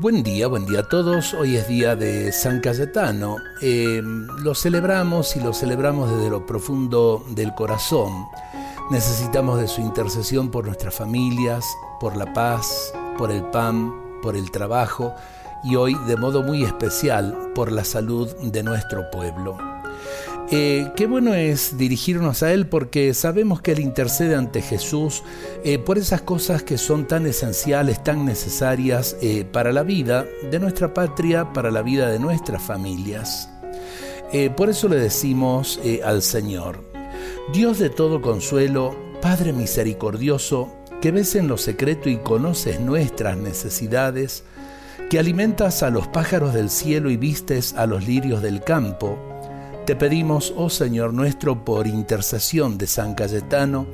Buen día, buen día a todos. Hoy es día de San Cayetano. Eh, lo celebramos y lo celebramos desde lo profundo del corazón. Necesitamos de su intercesión por nuestras familias, por la paz, por el pan, por el trabajo y hoy de modo muy especial por la salud de nuestro pueblo. Eh, qué bueno es dirigirnos a Él porque sabemos que Él intercede ante Jesús eh, por esas cosas que son tan esenciales, tan necesarias eh, para la vida de nuestra patria, para la vida de nuestras familias. por eso le decimos al Señor, Dios de todo consuelo, Padre misericordioso, que ves en lo secreto y conoces nuestras necesidades, que alimentas a los pájaros del cielo y vistes a los lirios del campo, te pedimos, oh Señor nuestro, por intercesión de San Cayetano,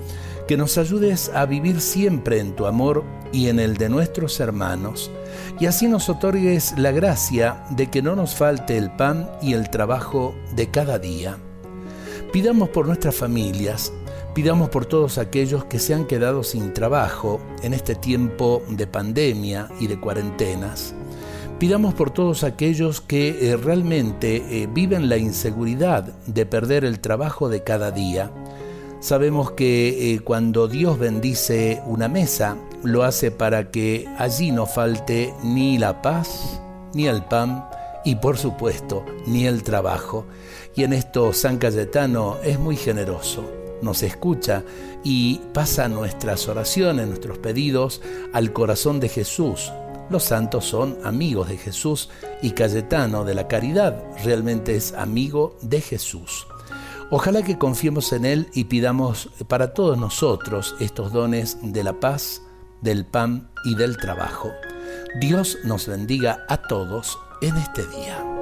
que nos ayudes a vivir siempre en tu amor y en el de nuestros hermanos, y así nos otorgues la gracia de que no nos falte el pan y el trabajo de cada día. Pidamos por nuestras familias, pidamos por todos aquellos que se han quedado sin trabajo en este tiempo de pandemia y de cuarentenas. Pidamos por todos aquellos que eh, realmente eh, viven la inseguridad de perder el trabajo de cada día. Sabemos que eh, cuando Dios bendice una mesa, lo hace para que allí no falte ni la paz, ni el pan, y por supuesto, ni el trabajo. Y en esto San Cayetano es muy generoso, nos escucha y pasa nuestras oraciones, nuestros pedidos al corazón de Jesús, los santos son amigos de Jesús y Cayetano de la Caridad realmente es amigo de Jesús. Ojalá que confiemos en Él y pidamos para todos nosotros estos dones de la paz, del pan y del trabajo. Dios nos bendiga a todos en este día.